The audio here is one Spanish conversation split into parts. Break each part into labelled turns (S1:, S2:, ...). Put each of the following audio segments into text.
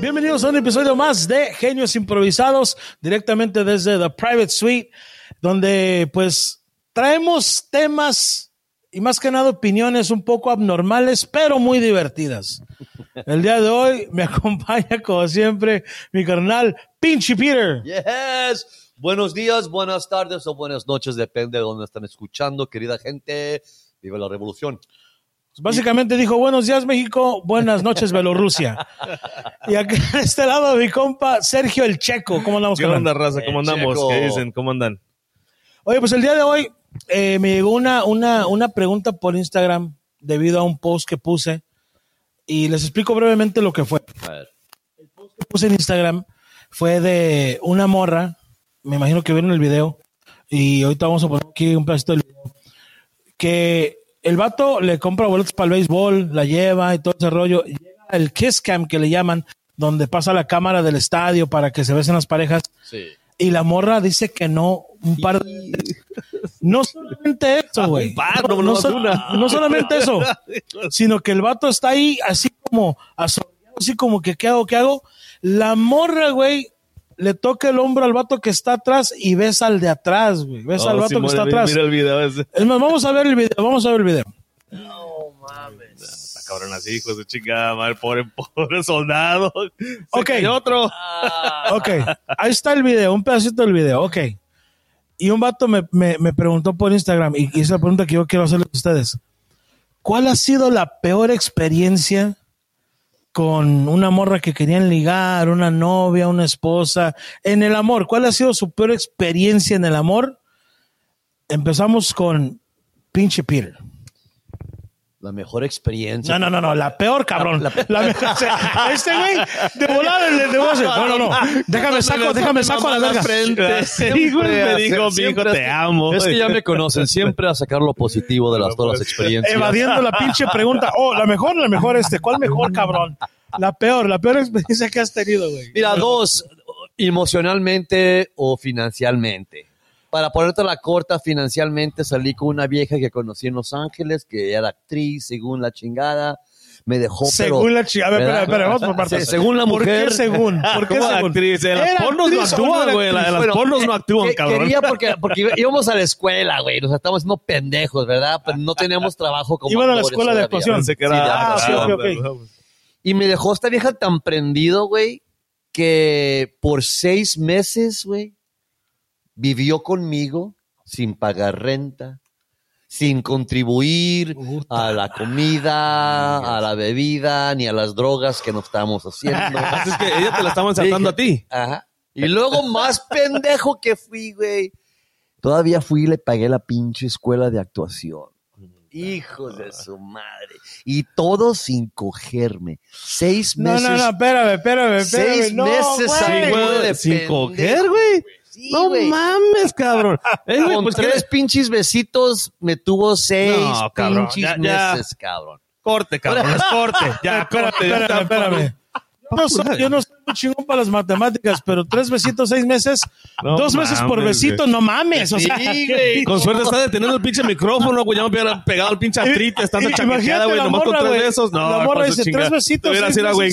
S1: Bienvenidos a un episodio más de Genios Improvisados, directamente desde The Private Suite, donde pues traemos temas y más que nada opiniones un poco abnormales, pero muy divertidas. El día de hoy me acompaña, como siempre, mi carnal Pinchy Peter.
S2: Yes. Buenos días, buenas tardes o buenas noches, depende de dónde están escuchando, querida gente. Viva la revolución.
S1: Básicamente dijo, buenos días México, buenas noches Bielorrusia. y aquí a este lado mi compa Sergio el Checo. ¿Cómo andamos?
S3: ¿Qué onda, raza? ¿Cómo
S2: El
S3: andamos?
S2: Checo.
S3: ¿Qué dicen? ¿Cómo andan?
S1: Oye, pues el día de hoy eh, me llegó una, una, una pregunta por Instagram debido a un post que puse y les explico brevemente lo que fue.
S2: A ver.
S1: que puse en Instagram fue de una morra, me imagino que vieron el video, y ahorita vamos a poner aquí un pedacito del video, que el vato le compra boletos para el béisbol, la lleva y todo ese rollo, llega el kiss cam que le llaman, donde pasa la cámara del estadio para que se besen las parejas,
S2: Sí.
S1: y la morra dice que no un par de no solamente eso, güey.
S3: No,
S1: no, solamente eso, sino que el vato está ahí así como así como que qué hago, qué hago. La morra, güey, le toca el hombro al vato que está atrás y besa al de atrás, güey. Besa al vato
S3: Simón,
S1: que está
S3: mira,
S1: atrás.
S3: Mira el video ese.
S1: Es más, vamos a ver el video, vamos a ver el video.
S3: Está cabrón así, hijo de chingada madre. Pobre, pobre soldado.
S1: Ok.
S3: cayó otro.
S1: Ok, ahí está el video, un pedacito del video, ok. Y un vato me, me- me preguntó por Instagram, y, y esa es la pregunta que yo quiero hacerles a ustedes. ¿Cuál ha sido la peor experiencia con una morra que querían ligar, una novia, una esposa, en el amor? ¿Cuál ha sido su peor experiencia en el amor? Empezamos con pinche Peter.
S2: La mejor experiencia.
S1: No, no, no, no, la peor, cabrón. La, mejor- o sea, este güey, de volada, le hacer- No, no, no. Déjame saco, déjame saco a la verga.
S3: Sí, güey, me dijo, mi hijo,
S2: Siempre
S3: te
S2: es-
S3: amo.
S2: Es que ya me conocen, siempre a sacar lo positivo de las, todas las experiencias.
S1: Evadiendo la pinche pregunta. Oh, la mejor, la mejor este. ¿Cuál mejor, cabrón? La peor, la peor experiencia que has tenido, güey.
S2: Mira, dos, emocionalmente o financieramente. Para ponerte la corta, financieramente salí con una vieja que conocí en Los Ángeles, que era actriz, según la chingada. Me dejó,
S1: Según
S2: pero...
S1: la chica. A ver, espera, espera, vamos por partes.
S2: Sí, según la
S1: ¿Por
S2: mujer.
S1: qué según? ¿Por qué
S3: ¿Cómo
S1: según?
S3: actriz? En las
S1: ¿Era
S3: pornos no
S1: no
S3: actúan, güey. En las
S2: Bueno,
S3: pornos no actúan,
S2: que-
S3: cabrón.
S2: Quería porque, porque íbamos a la escuela, güey. Nos estábamos haciendo pendejos, ¿verdad? Pero no teníamos trabajo como
S1: Iban a la escuela de actuación.
S3: Pensé que
S2: Sí, de
S3: era-
S1: Ah, sí,
S2: actuación.
S1: ok, ok.
S2: Y me dejó esta vieja tan prendido, güey, que por seis meses, güey, vivió conmigo sin pagar renta, sin contribuir a la comida, a la bebida, ni a las drogas que nos estábamos haciendo.
S3: Así es que ella te la estaban saltando a ti.
S2: Ajá. Y luego más pendejo que fui, güey. Todavía fui y le pagué la pinche escuela de actuación. Hijos de su madre. Y todo sin cogerme. Seis
S1: No,
S2: meses.
S1: no, no, espérame, espérame, espérame.
S2: Seis
S1: no,
S2: meses
S1: güey.
S2: güey,
S3: Sin coger, güey.
S2: Sí,
S3: No mames, cabrón. Eh,
S2: Con
S3: pues,
S2: tres pinches besitos me tuvo seis
S3: No, cabrón,
S2: pinches
S3: ya- ya.
S2: meses, cabrón.
S3: Corte, cabrón. es corte. Ya, ya
S1: espérame, espérame. Yo no, soy, yo no soy muy chingón para las matemáticas, pero tres besitos, seis meses,
S3: No
S1: dos meses por
S3: mames,
S1: besito, no mames. O sea,
S2: Sí, güey.
S3: Con suerte está deteniendo el pinche micrófono, güey. Ya me hubiera pegado el pinche
S1: I-
S3: chaqueteada,
S1: imagínate
S3: güey. Nomás con
S1: morra,
S3: tres
S1: güey.
S3: besos. No,
S1: La morra dice,
S3: chingada.
S1: tres besitos, seis
S3: sido, güey.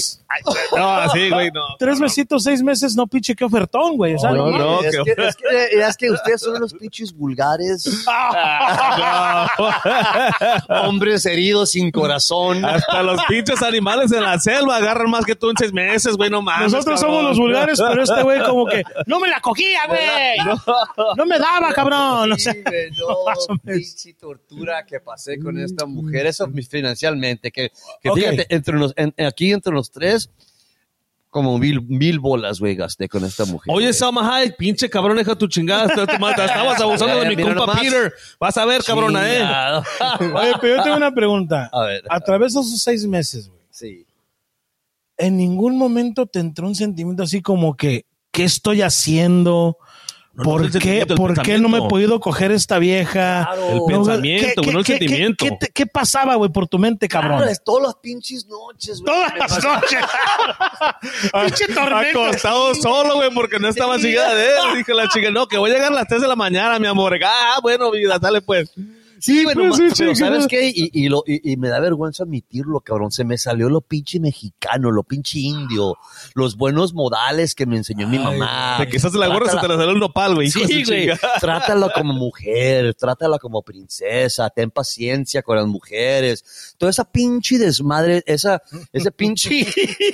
S3: No, así, güey, no.
S1: Tres besitos, seis meses, no pinche, qué ofertón, güey.
S3: No,
S1: no,
S3: no.
S2: es,
S3: qué-
S2: que, es, que, es que ustedes son los pinches vulgares, hombres heridos sin corazón.
S3: Hasta los pinches animales en la selva agarran más que tú en seis meses, güey. No mames.
S1: Nosotros
S3: cabrón.
S1: somos los vulgares, pero este güey como que no me la cogía, güey. No me daba, cabrón.
S2: Sí, no,
S1: o menos.
S2: pinche tortura que pasé con esta mujer, eso financialmente, que, que fíjate, entre los, en- aquí entre los tres, como mil, mil bolas, güey, gasté con esta mujer.
S3: Oye. Salma Hayek, pinche cabrón, deja tu chingada. te- te mata. Estabas abusando de mi compa
S2: nomás.
S3: Peter. Vas a ver, cabrona, eh.
S1: Oye, pero yo tengo una pregunta.
S2: A ver.
S1: A través de esos seis meses, güey,
S2: Sí.
S1: En ningún momento te entró un sentimiento así como que, ¿qué estoy haciendo?
S3: No, no
S1: ¿Por qué, ¿por qué no me he podido coger esta vieja?
S2: Claro.
S3: El pensamiento, güey, no el
S1: qué- qué-
S3: sentimiento.
S1: ¿Qué, qué pasaba, güey, por tu mente, cabrón?
S2: Claro, todas las pinches noches, güey.
S1: Todas las noches. Pinche tormenta.
S3: Acostado solo, güey, porque no estaba chingada de él. Dije la chica, no, que voy a llegar a las 3 de la mañana, mi amor. Ah, bueno, vida, dale pues.
S2: Sí, güey,
S1: Pues
S2: pero. ¿sabes qué? Y, y, lo, y, y me da vergüenza admitirlo, cabrón. Se me salió lo pinche mexicano, lo pinche indio, los buenos modales que me enseñó mi mamá.
S3: Te quisaste la gorra, se te la salió el nopal, güey.
S2: Sí, güey. Trátala como mujer, trátala como princesa, ten paciencia con las mujeres. Toda esa pinche desmadre, esa, ese pinche,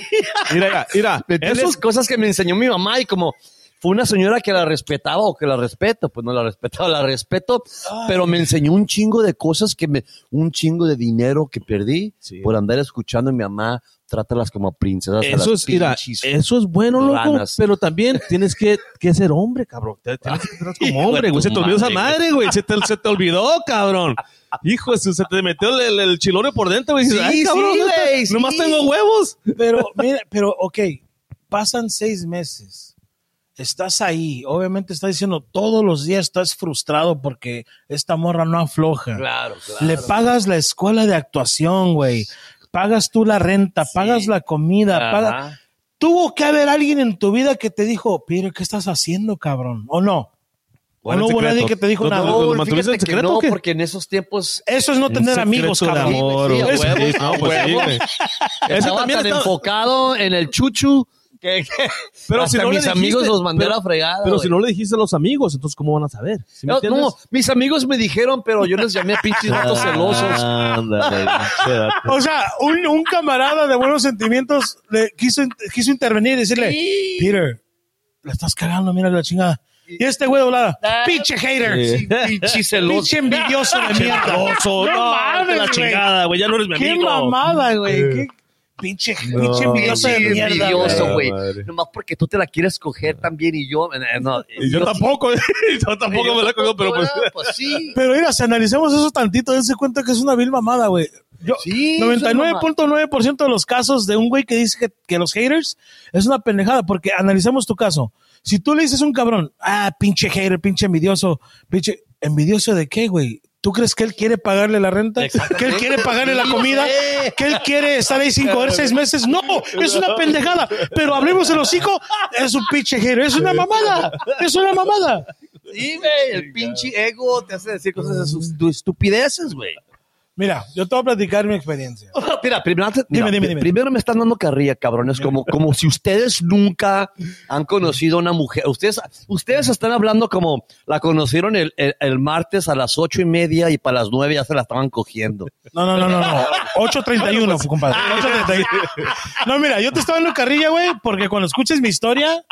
S3: Mira, mira, esos
S2: cosas que me enseñó mi mamá y como fue una señora que la respetaba o que la respeto, pues no la respetaba, la respeto, pero me enseñó un chingo de cosas que me, un chingo de dinero que perdí
S3: Sí.
S2: por andar escuchando a mi mamá, trátalas como princesas. a
S3: Eso
S2: las
S3: es, mira, eso es bueno, loco,
S2: ranas.
S3: pero también tienes que, que ser hombre, cabrón. Tienes que tratar
S2: Hijo
S3: como hombre, güey. Se te olvidó esa
S2: madre,
S3: güey. Se te, se te olvidó, cabrón. Hijo, de su- se te metió el, el, el chilone por dentro, güey. Dices,
S2: Sí,
S3: Ay, cabrón,
S2: sí, güey,
S3: nomás
S2: sí.
S3: tengo huevos.
S1: Pero, mira, pero, ok, pasan seis meses. Estás ahí. Obviamente estás diciendo todos los días estás frustrado porque esta morra no afloja.
S2: Claro, claro.
S1: Le pagas la escuela de actuación, güey. Pagas tú la renta, pagas la comida, pagas. Tuvo que haber alguien en tu vida que te dijo, Peter, ¿qué estás haciendo, cabrón? ¿O no? ¿O no hubo nadie que te dijo
S3: ¿Lo-
S1: nada?
S2: No,
S3: mantuviste en
S2: fíjate que
S3: secreto
S2: no, porque en esos tiempos
S1: Eso es no tener amigos, cabrón.
S3: amor,
S2: Sí,
S3: no, pues sí,
S2: estaba tan
S3: está-
S2: enfocado en el chuchu que, que
S3: Pero
S2: hasta
S3: si no le
S2: mis
S3: dijiste-
S2: amigos los mandé a
S3: pero-
S2: la fregada.
S3: Pero
S2: güey.
S3: si no le dijiste a los amigos, entonces ¿cómo van a saber? ¿Sí me
S2: No, no, mis amigos me dijeron, pero yo les llamé a pinches vatos celosos.
S3: Ándale.
S1: O sea, un, un camarada de buenos sentimientos le quiso, quiso intervenir y decirle,
S2: Sí.
S1: Peter, la estás cagando, mira la chingada. Y este güey
S2: Ah.
S1: pinche hater,
S3: Sí.
S2: Pinche celoso.
S1: pinche envidioso de mierda.
S3: Celoso, no,
S1: mames,
S3: que la
S1: güey.
S3: chingada, güey, ya no eres mi
S1: Qué
S3: amigo.
S1: mamada, güey. Pinche, pinche envidioso de mierda.
S2: envidioso,
S1: güey.
S2: Nomás porque tú te la quieres coger también y yo. eh, no,
S3: Y yo tampoco, yo tampoco me la cogido, pero pues...
S2: Ah, pues sí.
S1: Pero mira, si analicemos eso tantito, dense cuenta que es una vil mamada, güey. Yo,
S2: Sí,
S1: 99.9% de los casos de un güey que dice que, que los haters es una pendejada, porque analizamos tu caso. Si tú le dices a un cabrón, ah, pinche hater, pinche envidioso, pinche, ¿envidioso de qué, güey? ¿Tú crees que él quiere pagarle la renta? ¿Que él quiere pagarle la comida? ¿Que él quiere estar ahí sin comer seis meses? No, es una pendejada. Pero hablemos el hocico, es un pinche hater, es una mamada, es una mamada.
S2: Sí, güey. El pinche ego te hace decir cosas de sus de estupideces, güey.
S1: Mira, yo te voy a platicar mi experiencia.
S2: Mira, primero, mira,
S1: Dime, dime, dime.
S2: primero me están dando carrilla, cabrones, como, como si ustedes nunca han conocido a una mujer. Ustedes, ustedes están hablando como la conocieron el, el- el martes a las ocho y media y para las nueve ya se la estaban cogiendo.
S1: No, no, no, no, no. 8.31, compadre. 8.31. No, mira, yo te estaba dando carrilla, güey, porque cuando escuches mi historia,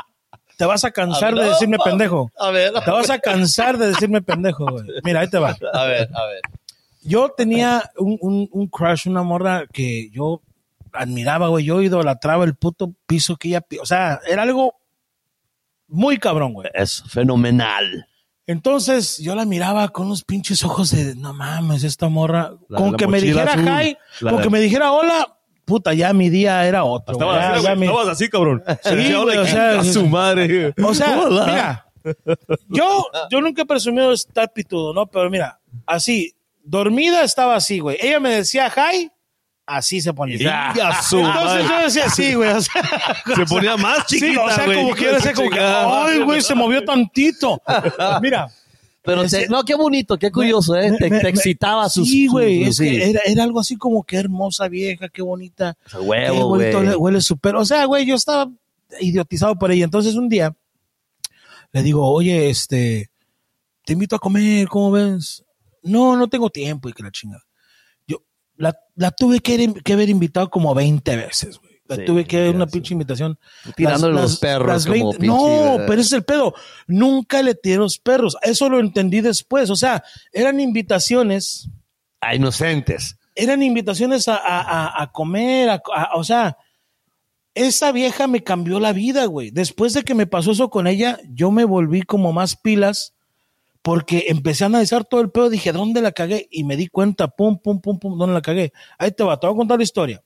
S1: te vas a cansar de decirme pendejo.
S2: A ver,
S1: Te vas a cansar de decirme pendejo, güey. Mira, ahí te va.
S2: a ver, a ver.
S1: Yo tenía un, un, un crush, una morra que yo admiraba, güey. Yo idolatraba el puto piso que ella... O sea, era algo muy cabrón, güey.
S2: Es fenomenal.
S1: Entonces yo la miraba con unos pinches ojos de no mames, esta morra.
S3: La-
S1: con
S3: la
S1: que me dijera
S3: azul.
S1: hi,
S3: La-
S1: con que me dijera hola, puta, ya mi día era otro.
S3: Estabas.
S1: Ya-
S3: así,
S1: ya mi-
S3: estabas así, cabrón.
S1: Sí, o sea,
S3: a su madre.
S1: O sea,
S3: Hola.
S1: mira, yo, yo nunca he presumido estar pitudo, ¿no? Pero mira, así, dormida estaba así, güey. Ella me decía hi, así se ponía.
S3: Y a su
S1: Entonces
S3: madre.
S1: yo decía así, güey. O sea,
S3: Se ponía más
S1: sí,
S3: chiquita,
S1: o sea,
S3: güey.
S1: como decía como que, ay, güey, se movió tantito. Mira,
S2: Pero te-
S1: Ese-
S2: no, qué bonito, qué curioso, ¿eh?
S1: me-
S2: Te,
S1: me-
S2: te excitaba sus.
S1: Sí, güey,
S2: sus-
S1: es que
S2: sí.
S1: era, era algo así como que hermosa vieja, qué bonita.
S2: A
S1: qué
S2: huevo,
S1: bonito
S2: güey.
S1: le- huele súper. O sea, güey, yo estaba idiotizado por ella. Entonces un día le digo, oye, este, te invito a comer, ¿cómo ves? No, no tengo tiempo y que la chingada. Yo la, la tuve que, ir- que haber invitado como 20 veces, güey. La
S2: Sí,
S1: tuve que dar una
S2: sé.
S1: pinche invitación.
S2: Tirándole los perros como pinche,
S1: No, pero ese es el pedo. Nunca le tiré los perros. Eso lo entendí después. O sea, eran invitaciones
S2: A inocentes.
S1: eran invitaciones a, a- a- a comer, o sea, esa vieja me cambió la vida, güey. Después de que me pasó eso con ella, yo me volví como más pilas porque empecé a analizar todo el pedo, dije, ¿dónde la cagué? Y me di cuenta, pum, pum, pum, pum, ¿dónde la cagué? Ahí te va, te voy a contar la historia.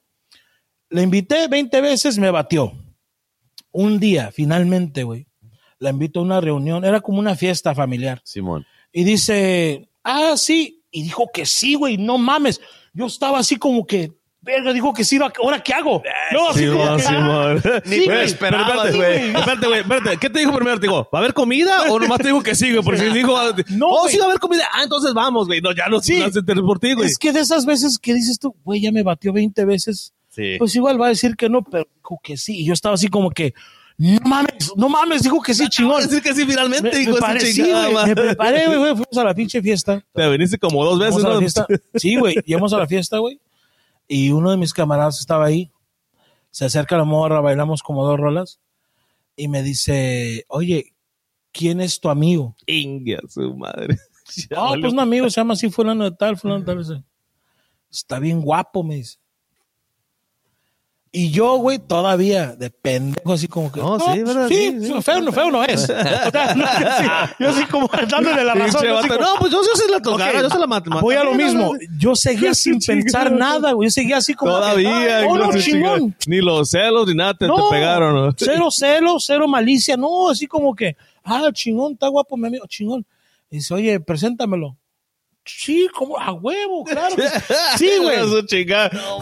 S1: La invité 20 veces, me batió. Un día, finalmente, güey, la invito a una reunión, era como una fiesta familiar.
S2: Simón.
S1: Y dice, ah, sí. Y dijo que sí, güey, no mames. Yo estaba así como que, verga, dijo que sí, ¿ahora qué hago? No, así como que.
S2: Ni
S1: Sí, güey,
S2: esperabas,
S3: Espérate,
S2: güey.
S3: Espérate, güey. Espérate. ¿Qué te dijo primero? Te digo, ¿va a haber comida o nomás te dijo que sí, güey? Porque si dijo,
S1: No,
S3: oh, sí va a haber comida. Ah, entonces vamos, güey. No, ya no
S1: Sí.
S3: se por ti, güey.
S1: Es que de esas veces que dices tú, güey, ya me batió 20 veces,
S3: Sí.
S1: pues igual va a decir que no, pero dijo que sí. Y yo estaba así como que, no mames, no mames, dijo que sí, chingón.
S3: decir que sí finalmente,
S1: Me,
S3: hijo
S1: me paré, sí,
S3: chingada
S1: güey,
S3: madre.
S1: me preparé, güey, güey, fuimos a la pinche fiesta.
S3: Te viniste como dos veces,
S1: Fuimos a la
S3: ¿no?
S1: fiesta. Sí, güey, llegamos a la fiesta, güey. Y uno de mis camaradas estaba ahí. Se acerca la morra, bailamos como dos rolas. Y me dice, oye, ¿quién es tu amigo?
S3: Inga, su madre. Ya
S1: Ah,
S3: valió.
S1: pues un amigo se llama así, fulano de tal, fulano de tal. Está bien guapo, me dice. Y yo, güey, todavía de pendejo, así como que.
S3: No, sí, ¿verdad?
S1: Sí,
S3: Sí, sí.
S1: feo, no, feo no es. O sea, no, yo, sí, yo así como dándole la razón. Yo como-
S3: No, pues yo, yo se la tocaba, yo se la maté.
S1: Voy a lo mismo. Yo seguía sin pensar nada, güey. Yo seguía así como. que,
S3: Todavía.
S1: oh, no, chingón.
S3: Ni los celos ni nada te, te
S1: No,
S3: pegaron, ¿no?
S1: Cero celo, cero malicia. No, así como que, ah, chingón, está guapo mi amigo, chingón. Y dice, oye, preséntamelo. Sí, como a huevo, claro. que sí. Sí, güey.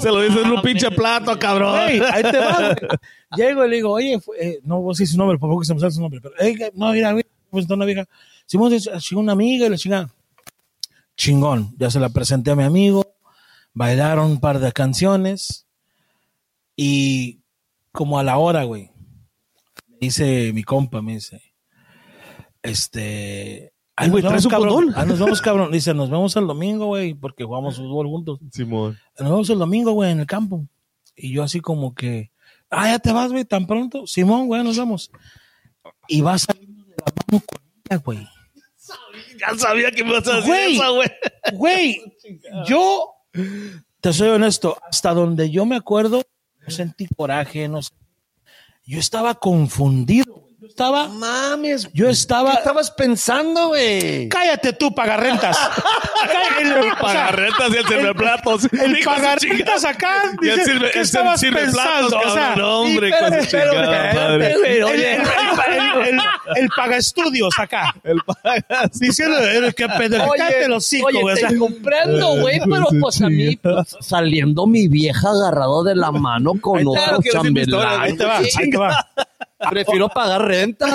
S3: Se lo dice en un pinche plato, cabrón.
S1: Ahí te va, güey. Llego y le digo, oye, fue- eh, no voy a decir su nombre, por favor que se me sale su nombre. Pero, no, mira, güey, pues está una vieja. Simón es chingón, una amiga y la chingada. Chingón, ya se la presenté a mi amigo. Bailaron un par de canciones. Y como a la hora, güey, me dice mi compa, me dice, este...
S3: Ay, güey,
S1: nos
S3: ¿traes
S1: vemos,
S3: un
S1: cabrón.
S3: condón?
S1: Ah, nos vemos, cabrón. Dice, nos vemos el domingo, güey, porque jugamos fútbol juntos
S3: Simón.
S1: nos vemos el domingo, güey, en el campo. Y yo así como que, ah, ya te vas, güey, tan pronto. Simón, güey, nos vemos. Y vas saliendo de la mano con ella, güey.
S3: Ya sabía que me ibas a decir
S1: Güey.
S3: eso, güey.
S1: Güey, yo, te soy honesto, hasta donde yo me acuerdo, no sentí coraje, no sé. Yo estaba confundido, güey. Yo estaba,
S2: Mames.
S1: yo estaba,
S2: ¿Qué estabas pensando, güey?
S1: cállate tú, pagarrentas. El- o sea,
S3: Pagarretas y el sirveplatos.
S1: El
S3: su
S1: pagarrentas acá.
S3: Y el sirve,
S1: ¿Qué
S3: el
S1: estabas
S3: sirveplatos,
S1: pensando? O sea.
S3: No, hombre,
S1: pero- pero- el,
S2: oye.
S1: el, el, el, el paga estudios acá.
S3: El pagas.
S1: Diciendo que pendejo, cállate los hocico,
S4: oye,
S1: güey. O
S4: te
S1: sea,
S4: comprendo, güey, pero pues a mí, pues, saliendo mi vieja agarrado de la mano con
S1: te-
S4: otro chambelán.
S1: ahí te va, ahí te va.
S4: Prefiero pagar renta.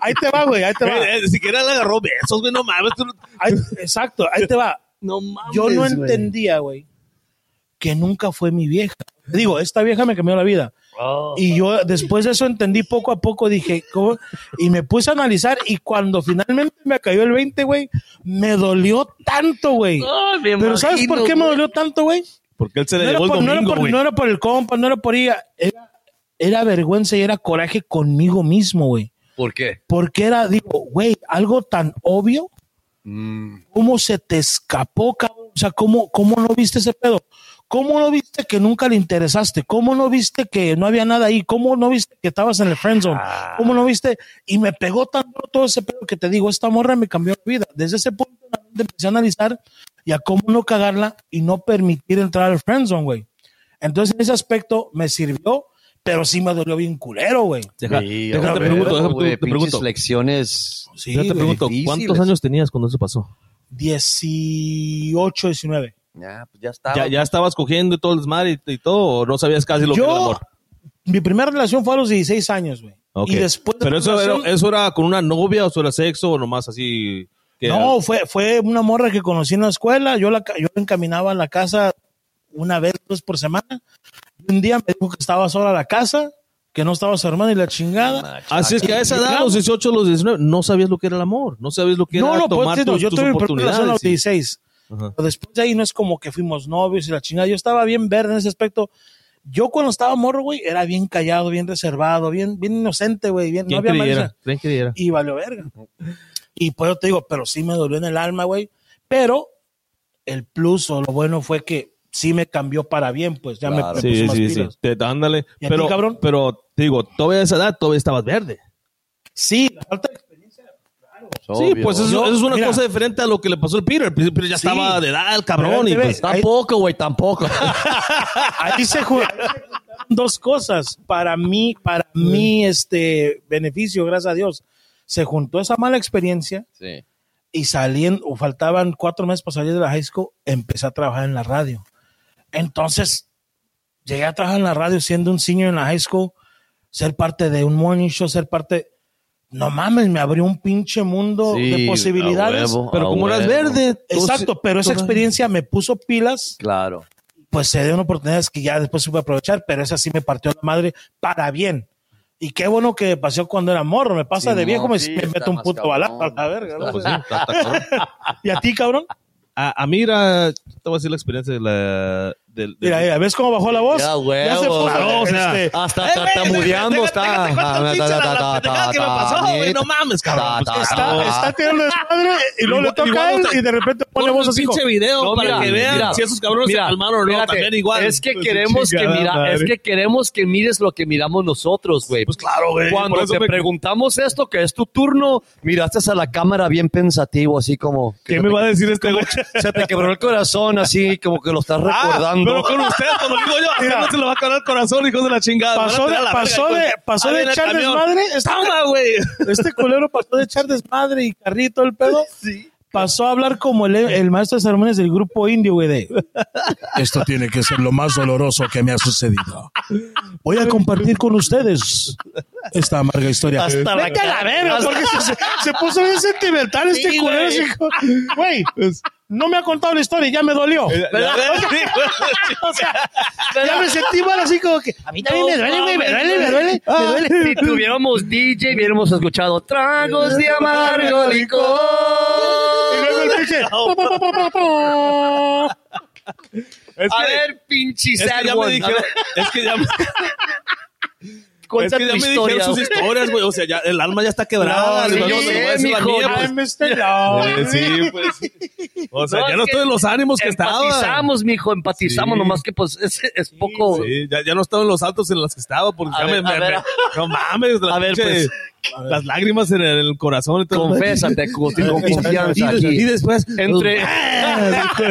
S1: Ahí te va, güey, ahí te va.
S3: Eh, eh, siquiera le agarró besos, güey, no mames.
S1: Ahí- exacto, ahí te va.
S4: No mames.
S1: Yo no
S4: güey.
S1: entendía, güey, que nunca fue mi vieja. Digo, esta vieja me cambió la vida. Y yo después de eso entendí poco a poco, dije, ¿cómo? y me puse a analizar y cuando finalmente me cayó el 20, güey, me dolió tanto, güey. Pero ¿sabes por qué me dolió tanto, güey?
S3: Porque él se le
S1: No
S3: llevó
S1: por,
S3: el
S1: no, era
S3: domingo,
S1: por- no era por el compa, no era por ella. Era, era vergüenza y era coraje conmigo mismo, güey.
S2: ¿Por qué?
S1: Porque era, digo, güey, algo tan obvio, ¿cómo se te escapó, cabrón? O sea, ¿cómo, ¿cómo no viste ese pedo? ¿Cómo no viste que nunca le interesaste? ¿Cómo no viste que no había nada ahí? ¿Cómo no viste que estabas en el friend zone? ¿Cómo no viste? Y me pegó tanto todo ese pedo que te digo, esta morra me cambió la vida. Desde ese punto empecé a analizar y a cómo no cagarla y no permitir entrar al friend zone, güey. Entonces, en ese aspecto me sirvió, pero sí me dolió bien culero, güey.
S3: Deja,
S2: Sí, ver,
S3: pregunto,
S2: güey,
S3: te pregunto.
S2: lecciones.
S1: Sí,
S3: pregunto,
S2: difíciles.
S3: ¿cuántos años tenías cuando eso pasó?
S1: 18, 19.
S2: Ya, pues ya está.
S3: ¿Ya, ya estabas cogiendo y todo el desmadre y, y todo? ¿O no sabías casi lo que era el
S1: Yo,
S3: amor?
S1: mi primera relación fue a los 16 años, güey. Y después de
S3: ¿Pero eso era, eso era con una novia o eso era sexo o nomás así? Que
S1: No, fue, fue una morra que conocí en la escuela. Yo la, yo la encaminaba a la casa una vez, dos por semana. Y un día me dijo que estaba sola en la casa, que no estaba su hermana y la chingada.
S3: Así es que a esa edad, los 18, los 19, no sabías lo que era el amor. No sabías lo que era
S1: No, no, pues,
S3: tomar
S1: no,
S3: tus,
S1: yo
S3: tus
S1: tuve relación a los
S3: oportunidades. y-
S1: 16.
S3: Ajá.
S1: Pero después de ahí no es como que fuimos novios y la chingada. Yo estaba bien verde en ese aspecto. Yo cuando estaba morro, güey, era bien callado, bien reservado, bien, bien inocente, güey. Bien, no
S3: ¿Quién
S1: había
S3: creyera?
S1: malicia.
S3: ¿Quién creyera?
S1: y valió verga. Y pues yo te digo, pero sí me dolió en el alma, güey. Pero el plus o lo bueno fue que sí me cambió para bien, pues ya me-
S2: Claro.
S1: me,
S3: Sí,
S1: puse más
S3: sí, sí.
S1: pilas.
S3: Te, ándale.
S1: ¿Y a ti,
S3: Pero,
S1: cabrón?
S3: pero te digo, todavía a esa edad todavía estabas verde.
S1: Sí, la falta de experiencia.
S3: Sí, pues eso,
S1: Yo-
S3: eso es una
S1: mira.
S3: cosa diferente a lo que le pasó al Peter. Peter ya
S1: Sí.
S3: estaba de edad, el cabrón.
S1: Pero
S3: Y pues.
S4: Tampoco, güey, tampoco.
S1: Ahí se juegan dos cosas para mí, para mi este beneficio, gracias a Dios. Se juntó esa mala experiencia
S2: Sí.
S1: y saliendo, o faltaban cuatro meses para salir de la high school, empecé a trabajar en la radio. Entonces, llegué a trabajar en la radio siendo un senior en la high school, ser parte de un morning show, ser parte... No mames, me abrió un pinche mundo
S2: Sí,
S1: de posibilidades.
S2: huevo,
S3: Pero como eras verde.
S1: Exacto, pero esa experiencia me puso pilas,
S2: Claro.
S1: pues se dieron oportunidades que ya después supe aprovechar, pero esa sí me partió la madre para bien. Y qué bueno que pasó cuando era morro, me pasa
S2: Sí,
S1: de viejo,
S2: no,
S1: me,
S2: sí,
S1: me
S2: está
S1: meto un puto balazo a la verga. ¿no?
S3: Pues sí, está- está cabrón.
S1: ¿Y a ti, cabrón?
S3: A, a mí era, te voy a decir la experiencia de la, del, del-
S1: Mira, mira, ¿ves cómo bajó la voz?
S2: Ya, huevo,
S1: Ya se puso,
S3: claro, o sea,
S1: este,
S2: Hasta
S3: Eh, güey,
S2: tartamudeando está.
S3: güey, no mames, cabrón.
S2: Ta,
S3: Pues,
S2: ta,
S3: está-
S1: tirando desmadre y luego le toca a él y de repente pone
S3: Pon
S1: voz así.
S3: pinche video
S2: No,
S3: para
S2: mira,
S3: que vean
S2: mira,
S3: si esos cabrones
S2: mira,
S3: se calmaron o no. También igual.
S2: Es que
S3: Pues,
S2: queremos que mira, es que queremos que mires lo que miramos nosotros, güey.
S3: Pues claro, güey.
S2: Cuando te preguntamos esto, que es tu turno, miraste a la cámara bien pensativo, así como.
S3: ¿Qué me va a decir este güey?
S2: Se te quebró el corazón, así como que lo estás
S3: Ah,
S2: recordando.
S3: pero con usted, como digo yo,
S1: Mira.
S3: no se le va a quebrar el corazón, hijos de la chingada.
S1: Pasó de- pasó de- pasó echar desmadre, este-
S3: Toma, güey.
S1: Este culero pasó de echar desmadre y carrito el pedo. Pasó a hablar como el, el maestro de ceremonias del grupo indio, güey. de, Esto tiene que ser lo más doloroso que me ha sucedido. Voy a compartir con ustedes esta amarga historia.
S2: Hasta la
S1: Vete a la verga, porque se, puso bien sentimental este
S3: Sí,
S1: culero.
S3: güey.
S1: Güey, no me ha contado la historia y ya me dolió.
S3: ¿Verdad?
S1: O sea, ya me sentí mal así como que a mí también me duele, güey, me duele, me duele, me duele.
S2: Si tuviéramos DJ, hubiéramos escuchado tragos de amargo
S1: Y
S2: licor.
S1: luego el pinche.
S3: Es
S2: A ver, pinche
S3: es que ya me dijeron, es que ya me,
S2: cuenta
S3: es que ya
S2: tu
S3: me
S2: historia.
S3: dijeron sus historias, güey. O sea, ya el alma ya está quebrada.
S1: No, sí, yo
S2: sé, ya
S3: pues.
S1: Love.
S3: Eh, sí, pues. O sea,
S2: No,
S3: ya
S2: es
S3: no estoy en los ánimos que estaba.
S2: Empatizamos, mijo, empatizamos,
S3: Sí.
S2: nomás que pues es, es poco.
S3: Sí, ya, ya no estaba en los altos en los que estaba, porque
S2: A
S3: ya
S2: ver,
S3: me,
S2: a
S3: me-
S2: ver.
S3: me- no mames, la
S2: A ver, pues.
S3: Las lágrimas en el, corazón y todo.
S2: Confésate con, con confianza
S3: Y, después,
S2: Entre-
S3: Ah.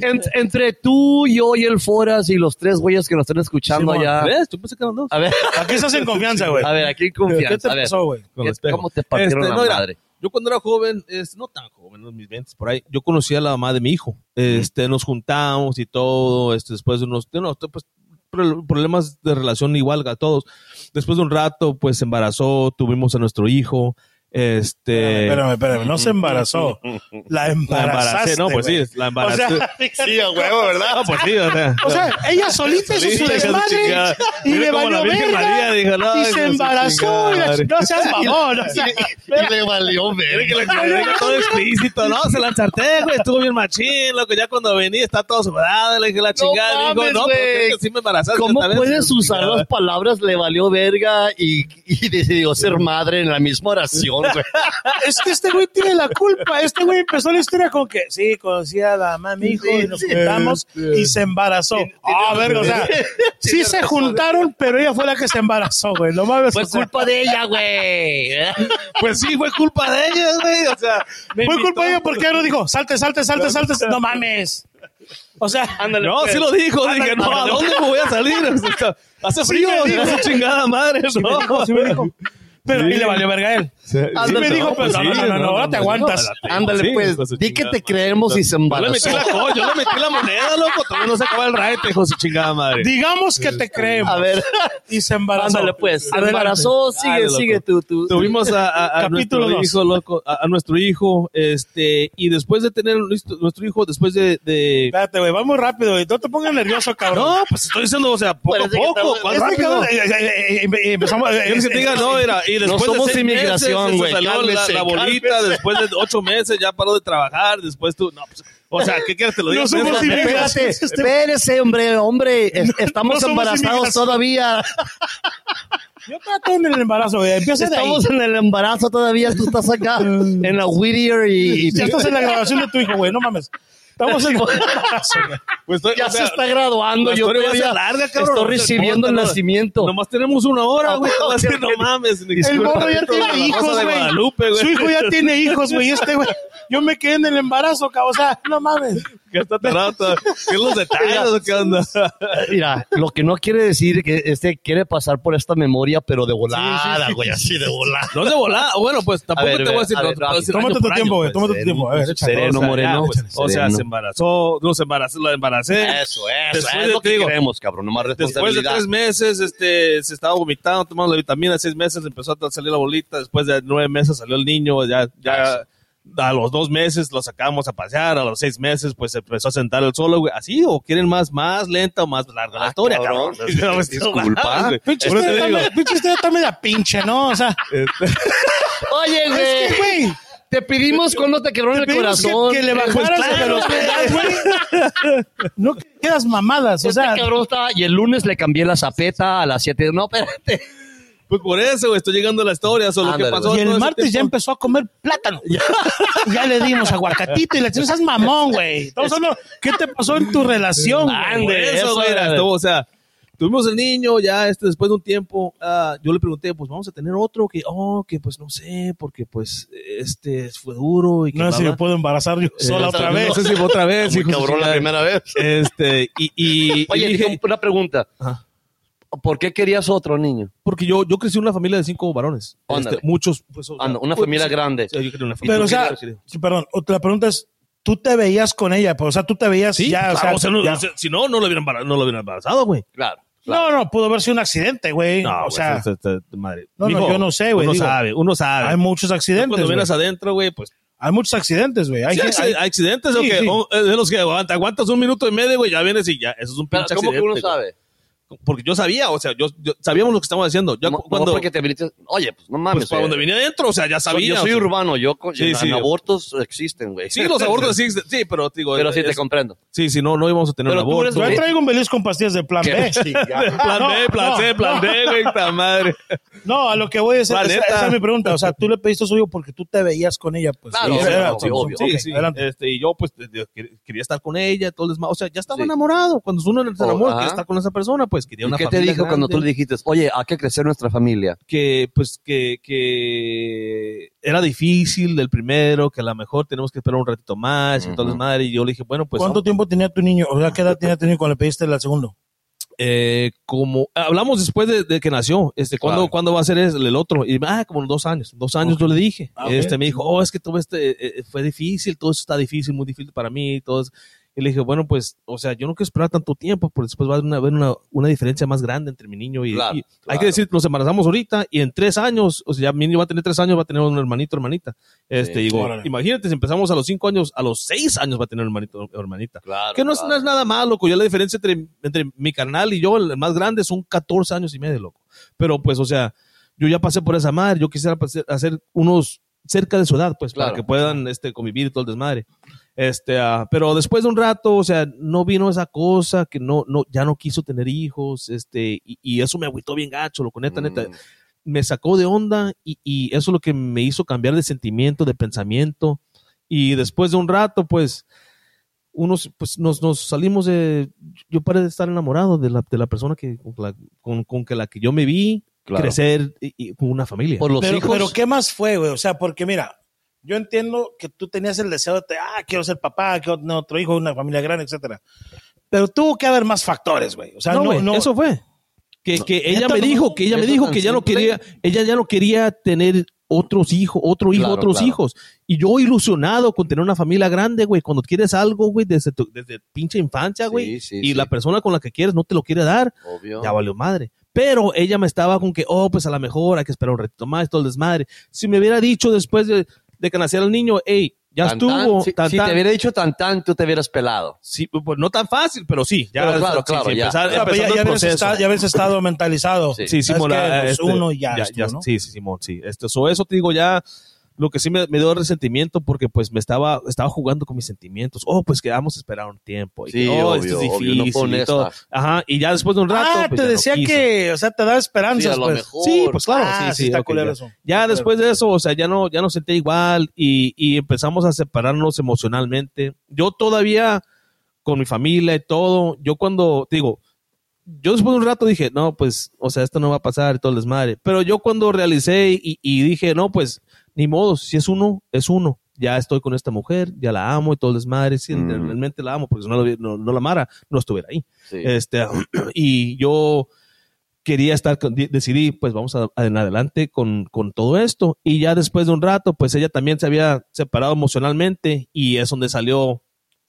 S2: En- entre tú, yo y el Foras y los tres güeyes que nos están escuchando
S1: Simón,
S2: allá.
S3: ¿Ves? Yo pensé que eran dos.
S2: A ver,
S1: Aquí estás en confianza, güey.
S2: a ver, aquí
S1: ¿Qué
S2: confianza.
S1: te
S2: a ver,
S1: pasó, güey?
S3: Con
S2: ¿qué-
S3: el espejo.
S2: ¿cómo te partieron
S3: Este,
S2: la
S3: no,
S2: madre?
S3: Yo cuando era joven, es, no tan joven, en mis 20 por ahí, yo conocí a la mamá de mi hijo. Este, nos juntamos y todo, este, después de unos, no, pues, problemas de relación igual a todos. Después de un rato, pues se embarazó, tuvimos a nuestro hijo. Este,
S1: Espérame, espérame, no se embarazó. La
S3: la
S1: embarazaste,
S3: embaracé, no, pues sí, la
S1: O
S3: embaracé.
S1: sea,
S2: Sí, a huevo, ¿verdad?
S3: no, pues sí, o sea.
S1: o sea, ella solita hizo su desmadre y le
S3: la
S1: valió verga
S3: María dijo, no,
S1: y se embarazó. la
S3: chingada
S1: No seas mamón. o sea,
S2: Y le valió
S3: Quiere que le todo explícito, no, se la ensarté, güey, estuvo bien machín, loco, ya cuando venía está todo sudado, le dije la chingada,
S2: mames,
S3: digo, no, pero sí me embarazaste.
S2: ¿Cómo puedes usar las palabras le valió verga y, y decidió ser madre en la misma oración, güey?
S1: es que este güey tiene la culpa. Este güey empezó la historia con que sí, conocía a la mamá mi hijo y nos juntamos y se embarazó. Ah, verga, o sea, sí se juntaron, pero ella fue la que se embarazó, güey. No mames.
S2: Fue culpa de ella, güey.
S3: Pues sí, fue culpa de ellos, güey, o sea. me
S1: Fue culpa de ella porque ella no dijo, salte, salte, salte, salte. No mames. O sea,
S3: No,
S2: pues.
S3: sí lo dijo, dije, no, ¿a dónde me voy a salir? Hace frío,
S1: me dijo.
S3: hace chingada madre,
S1: sí me
S3: ¿no?
S1: dijo, sí me dijo. Pero y le valió verga a él. Sí me dijo, pero no, no, no, no, ahora te aguantas.
S2: Ándale,
S3: Sí,
S2: pues, di que te creemos y se
S3: Yo le
S2: embarazó.
S3: metí la co- yo le metí la moneda, loco, todavía no se acaba el raite, hijo su chingada madre.
S1: Digamos que te creemos.
S2: A ver,
S1: Y se embarazó.
S2: ándale, pues. Se embarazó, sigue, sigue tú, tú.
S3: Tuvimos a, nuestro hijo, loco, a, nuestro hijo, este, y después de tener listo- nuestro hijo, después de,
S1: Espérate, güey, va muy rápido. No te pongas nervioso, cabrón.
S3: no, pues estoy diciendo, o sea, poco a poco,
S2: estamos-
S3: ¿cuál
S1: Este
S3: rápido?
S1: eh, eh, eh, eh, empezamos. eh.
S3: No, era, y después
S2: somos inmigración,
S3: meses,
S2: güey,
S3: la,
S2: cálmese,
S3: la bolita,
S2: cálmese.
S3: después de ocho meses ya paró de trabajar, después tú, no, pues, o sea, ¿qué quieres te lo diga?
S1: No somos.
S2: Espérate,
S1: Este-
S2: espérese, hombre, hombre. Es- Estamos
S1: No
S2: embarazados todavía.
S1: Yo trato en el embarazo, güey. Empieza de ahí.
S2: Estamos en el embarazo todavía. Tú estás acá en la Whittier y, y-
S1: Ya estás en la grabación de tu hijo, güey. No mames. Estamos en.
S3: Pues estoy-
S4: Ya
S3: o
S4: se está graduando.
S3: la
S4: Yo todavía
S3: larga, cabrón.
S4: estoy recibiendo el nacimiento.
S3: Nomás tenemos una hora, güey.
S4: No,
S3: mames.
S1: El morro ya tiene hijos,
S3: de
S1: güey. Su hijo ya tiene hijos, güey. Este, güey. Yo me quedé en el embarazo, cabrón. O sea, no mames.
S3: ¿Qué está tardando? ¿Qué los detalles qué onda?
S4: Mira, lo que no quiere decir que este quiere pasar por esta memoria, pero de volada, güey, así de volada.
S3: No se volá. Bueno, pues tampoco te voy a decir.
S1: Tómate tu tiempo, güey.
S3: pues.
S1: Tómate tu tiempo. A ver,
S4: sereno, moreno,
S3: o sea, se embarazó, no se embarazó, la embaracé.
S4: Eso, eso,
S3: Después
S4: es
S3: de-
S4: lo
S3: te
S4: que
S3: digo,
S4: queremos, cabrón, nomás
S3: Después de tres meses, este, se estaba vomitando, tomando la vitamina, seis meses empezó a salir la bolita, después de nueve meses salió el niño, ya, ya, a los dos meses lo sacamos a pasear, a los seis meses, pues empezó a sentar el solo, güey, así, o quieren más, más lenta o más larga la
S4: Ah,
S3: historia,
S4: cabrón.
S3: cabrón.
S4: Disculpa.
S1: Pinche historia
S3: digo,
S1: está- media pinche, ¿no? O sea,
S3: este,
S4: Oye,
S1: es que,
S4: güey,
S1: güey.
S4: Te pedimos cuando te quebró el
S1: que-
S4: corazón.
S1: Que, le
S3: Pues
S1: bajaras
S3: claro,
S1: velocidad, güey. No quedas mamadas, o
S4: Este
S1: sea.
S4: cabrón está, y el lunes le cambié la zapeta a las 7. No, espérate.
S3: pues por eso, güey, estoy llegando a la historia, solo que pasó.
S1: Y el martes ya empezó a comer plátano. ya le dimos aguacatito y le decimos, esas mamón, güey. Estamos hablando, ¿qué te pasó en tu relación?
S4: Ande,
S3: eso, güey, o sea, tuvimos el niño, ya este, después de un tiempo, ah, yo le pregunté, pues vamos a tener otro, que, oh, que pues no sé, porque pues este fue duro y que
S1: No sé si me puedo embarazar yo sola
S3: Eh,
S1: otra
S3: no
S1: vez.
S3: sé si fue otra vez,
S4: Muy cabrón la primera vez.
S3: Este, y, y, y
S4: Oye,
S3: dije,
S4: dije, una pregunta.
S3: Ajá.
S4: ¿Por qué querías otro niño?
S3: porque yo, yo crecí en una familia de cinco varones. Este, muchos, pues, o sea,
S4: Ah, no, una
S3: pues,
S4: familia
S3: sí,
S4: grande.
S3: sí, yo quería una familia.
S1: Pero, o sea, sí, perdón, otra pregunta es, ¿tú te veías con ella? Pues, o sea, tú te veías
S3: Sí,
S1: ya,
S3: claro,
S1: o sea,
S3: no,
S1: ya.
S3: o sea, si no, no lo hubieran, no lo hubieran embarazado, güey.
S4: Claro.
S1: No, no, pudo haber sido un accidente, güey.
S3: No,
S1: o sea,
S3: este, este, este, madre.
S1: No, no, yo no sé, güey,
S3: Uno
S1: digo,
S3: sabe, uno sabe.
S1: hay muchos accidentes.
S3: Cuando vienes adentro, güey, pues
S1: Hay muchos accidentes, güey. Hay
S3: Sí,
S1: gente-
S3: hay, hay accidentes o
S1: Sí,
S3: que,
S1: sí.
S3: o, eh, de los que aguanta, aguantas un minuto y medio, güey, ya vienes y ya, eso es un pinche
S4: ¿Cómo que uno
S3: güey.
S4: sabe?
S3: Porque yo sabía, o sea, yo, yo- sabíamos lo que estábamos haciendo. Yo
S4: No,
S3: cuando,
S4: no porque te viniste. Oye, pues no mames.
S3: pues, para
S4: eh.
S3: donde venía adentro, o sea, ya sabía.
S4: yo
S3: o
S4: soy
S3: sea.
S4: urbano, yo con,
S3: Sí,
S4: en,
S3: sí.
S4: en abortos existen, güey.
S3: Sí, los abortos sí, sí, pero digo,
S4: Pero sí te
S3: es-
S4: comprendo.
S3: sí, sí, no, no íbamos a tener
S4: Pero
S3: un aborto.
S1: Yo traigo un Belis con pastillas de plan B.
S3: plan
S1: No,
S3: B, plan
S1: no,
S3: C, plan
S1: no.
S3: D, güey, esta madre.
S1: No, a lo que voy es,
S3: La
S1: esa, es mi pregunta. O sea, tú le pediste suyo porque tú te veías con ella, pues.
S4: Claro,
S1: Sí,
S4: obvio,
S1: era-
S4: obvio, obvio.
S3: Sí, sí.
S1: adelante.
S3: Este, y yo, pues, quería estar con ella, todo el O sea, ya estaba
S4: Sí.
S3: enamorado. Cuando uno se
S4: Oh,
S3: enamora, quiere estar con esa persona, pues quería
S4: ¿Y
S3: una
S4: qué te
S3: familia
S4: dijo cuando tú
S3: grande.
S4: le dijiste, oye, hay que crecer nuestra familia?
S3: que pues que, que era difícil del primero, que a lo mejor tenemos que esperar un ratito más y
S4: Ujú.
S3: todo el madre. Y yo le dije, bueno, pues
S1: ¿Cuánto tiempo tenía tu niño? O sea, ¿qué edad tenía tu niño cuando le pediste el segundo?
S3: eh, como hablamos después de, de que nació, este, ¿cuándo,
S4: Claro.
S3: ¿cuándo va a ser el otro? Y ah, como dos años, dos años yo le dije.
S1: Ah.
S3: Este me dijo, oh, es que todo este eh, fue difícil, todo eso está difícil, muy difícil para mí, todo es- Y le dije, bueno, pues, o sea, yo no quiero esperar tanto tiempo, porque después va a haber una, haber una, una diferencia más grande entre mi niño y,
S4: Claro,
S3: y hay que decir, nos embarazamos ahorita y en tres años, o sea, ya mi niño va a tener tres años, va a tener un hermanito, hermanita. Este,
S4: Sí,
S3: digo,
S1: órale.
S3: imagínate, si empezamos a los cinco años, a los seis años va a tener un hermanito, hermanita.
S4: Claro.
S3: Que no es, no es nada malo, loco. Ya la diferencia entre, entre mi carnal y yo, el más grande, son 14 años y medio, loco. Pero pues, o sea, yo ya pasé por esa madre. Yo quisiera hacer unos cerca de su edad, pues, para que puedan este, convivir todo el desmadre. Este, ah, pero después de un rato, o sea, no vino esa cosa que no, no, ya no quiso tener hijos, este, y, y eso me agüitó bien gacho, loco, neta, neta
S4: Mm.
S3: me sacó de onda y, y eso es lo que me hizo cambiar de sentimiento, de pensamiento. Y después de un rato, pues, unos, pues nos, nos salimos de. Yo paré de estar enamorado de la, de la persona que, con, la, con, con que la que yo me vi
S4: Claro.
S3: crecer y, y con una familia.
S4: Por los
S1: pero,
S4: hijos.
S1: pero ¿qué más fue, güey? O sea, porque mira, yo entiendo que tú tenías el deseo de, ah, quiero ser papá, quiero tener otro hijo, una familia grande, etcétera. Pero tuvo que haber más factores, güey. O sea,
S3: no,
S1: no,
S3: güey,
S1: no,
S3: eso fue. Que, que ella me dijo, que ella me dijo que ya no quería, ella ya no quería tener otros hijos, otro hijo,
S4: Claro,
S3: otros
S4: claro.
S3: hijos. Y yo ilusionado con tener una familia grande, güey, cuando quieres algo, güey, desde, tu- desde pinche infancia, güey,
S4: Sí, sí,
S3: y
S4: sí.
S3: la persona con la que quieres no te lo quiere dar,
S4: Obvio.
S3: ya valió madre. Pero ella me estaba con que, oh, pues a lo mejor hay que esperar un ratito más, todo el desmadre. Si me hubiera dicho después de, de que naciera el niño, hey, ya
S4: Tan, tan,
S3: estuvo,
S4: si,
S3: tan,
S4: si
S3: tan".
S4: te hubiera dicho tan tan, tú te hubieras pelado.
S3: Sí, pues no tan fácil, pero sí. Ya,
S4: Pero claro, claro,
S3: sí,
S4: ya.
S3: empezar-
S1: ya, habías estado, ya habías estado mentalizado.
S4: Sí.
S3: Sí,
S1: ¿Sabes
S3: Simón, ah,
S1: Pues
S3: este,
S1: uno y ya, estuvo,
S3: ya,
S1: ¿no?
S3: Sí, sí, Simón, sí. Este, so, eso te digo ya. Lo que sí me, me dio resentimiento porque pues me estaba, estaba jugando con mis sentimientos. Oh, pues que vamos a esperar un tiempo. Y
S2: Sí,
S3: que, oh,
S2: obvio,
S3: esto es
S2: obvio, no
S3: difícil
S2: fue
S3: y todo. Ajá, y ya después de un rato.
S1: ah,
S3: pues,
S1: te
S3: no
S1: decía que, o sea, te daba esperanzas,
S2: Sí, a lo
S1: pues.
S2: mejor.
S3: Sí, pues claro,
S1: Ah,
S3: sí, sí.
S1: está
S3: ya.
S1: eso.
S3: Ya después de eso, o sea, ya no, ya no sentí igual y, y empezamos a separarnos emocionalmente. Yo todavía con mi familia y todo, yo cuando, te digo, yo después de un rato dije, no, pues, o sea, esto no va a pasar y todo el desmadre. Pero yo cuando realicé y, y dije, no, pues, ni modo, si es uno, es uno. Ya estoy con esta mujer, ya la amo y todo el desmadre. Sí,
S2: Mm.
S3: realmente la amo, porque si no, no, no la amara, no estuviera ahí.
S2: Sí.
S3: Este, y yo quería estar, decidí, pues vamos a- en adelante con, con todo esto. Y ya después de un rato, pues ella también se había separado emocionalmente y es donde salió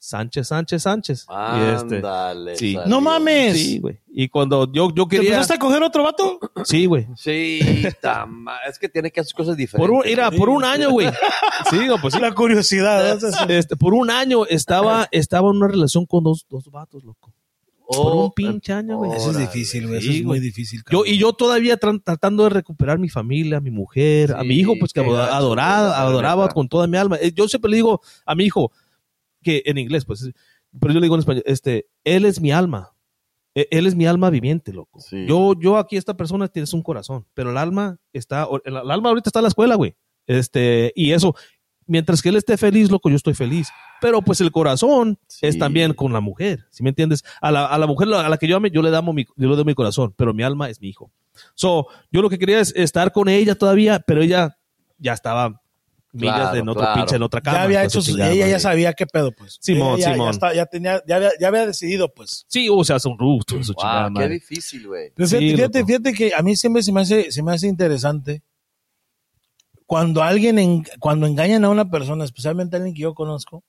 S3: Sánchez, Sánchez, Sánchez. este,
S2: Ándale.
S3: sí.
S2: salió.
S1: No mames.
S3: sí, güey. Y cuando yo, yo
S1: ¿Te
S3: quería,
S1: empezaste a coger otro vato?
S3: sí, güey.
S2: Sí, tama- es que tiene que hacer cosas diferentes.
S3: Por un, mira, por un año, güey. Sí, no, pues sí.
S1: La curiosidad. ¿no?
S3: Este, por un año estaba, estaba en una relación con dos, dos vatos, loco. por un pinche año, güey.
S1: Eso es difícil, güey.
S3: Sí,
S1: Eso es muy difícil.
S3: Yo, y yo todavía tratando de recuperar mi familia, mi mujer, a
S2: Sí,
S3: mi hijo, pues que adoraba, adoraba con toda mi alma. Eh, Yo siempre le digo a mi hijo, que en inglés, pues, pero yo le digo en español, este, él es mi alma. E- Él es mi alma viviente, loco.
S2: Sí.
S3: Yo, yo aquí, esta persona tiene un corazón, pero el alma está, el, el alma ahorita está en la escuela, güey. Este, y eso, mientras que él esté feliz, loco, yo estoy feliz. Pero pues el corazón
S2: Sí.
S3: es también con la mujer, ¿sí me entiendes? A la, a la mujer a la que yo ame, yo le damos mi, yo le doy mi corazón, pero mi alma es mi hijo. So, yo lo que quería es estar con ella todavía, pero ella ya estaba millas
S2: Claro,
S3: en otro
S2: claro.
S3: pinche, en otra cama.
S1: ya había
S3: su
S1: hecho, su-
S3: chingada
S1: ella ya sabía qué pedo, pues.
S3: Simón,
S1: Ella
S3: Simón.
S1: Ya, está- ya tenía, ya había, ya había decidido, pues.
S3: Sí, o sea, son rustros, su chingada
S2: Wow, qué
S3: madre.
S2: difícil, güey.
S3: Sí,
S1: fíjate, fíjate,
S3: loco.
S1: fíjate que a mí siempre se me hace, se me hace interesante cuando alguien, en- cuando engañan a una persona, especialmente a alguien que yo conozco,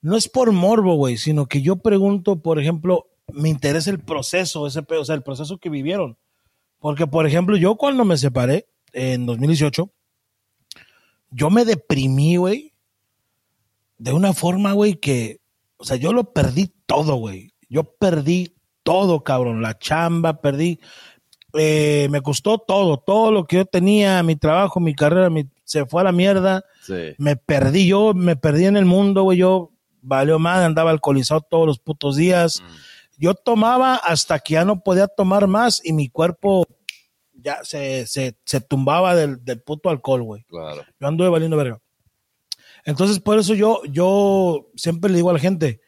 S1: no es por morbo, güey, sino que yo pregunto, por ejemplo, me interesa el proceso, ese pedo, o sea, el proceso que vivieron. Porque, por ejemplo, yo cuando me separé en 2018, yo me deprimí, güey, de una forma, güey, que, o sea, yo lo perdí todo, güey. Yo perdí todo, cabrón. La chamba, perdí. eh, me costó todo, todo lo que yo tenía, mi trabajo, mi carrera, mi- se fue a la mierda.
S2: Sí.
S1: Me perdí, yo me perdí en el mundo, güey. Yo valió mal, andaba alcoholizado todos los putos días. Yo tomaba hasta que ya no podía tomar más y mi cuerpo ya se, se, se tumbaba del, del puto alcohol, güey.
S2: Claro.
S1: Yo anduve valiendo verga. Entonces, por eso yo, yo siempre le digo a la gente,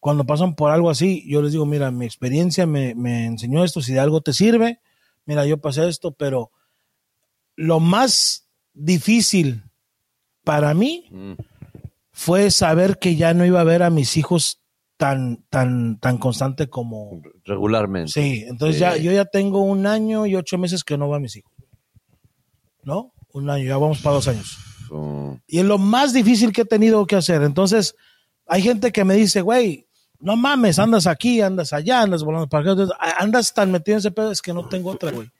S1: cuando pasan por algo así, yo les digo, mira, mi experiencia me, me enseñó esto, si de algo te sirve, mira, yo pasé esto, pero lo más difícil para mí
S2: Mm.
S1: fue saber que ya no iba a ver a mis hijos tan, tan, tan constante como...
S2: Regularmente.
S1: Sí, entonces
S2: Sí.
S1: ya yo ya tengo un año y ocho meses que no veo a mis hijos. ¿No? Un año, ya vamos para dos años.
S2: Mm.
S1: Y es lo más difícil que he tenido que hacer. Entonces, hay gente que me dice, güey, no mames, andas aquí, andas allá, andas volando para acá, entonces, andas tan metido en ese pedo, es que no tengo otra, güey.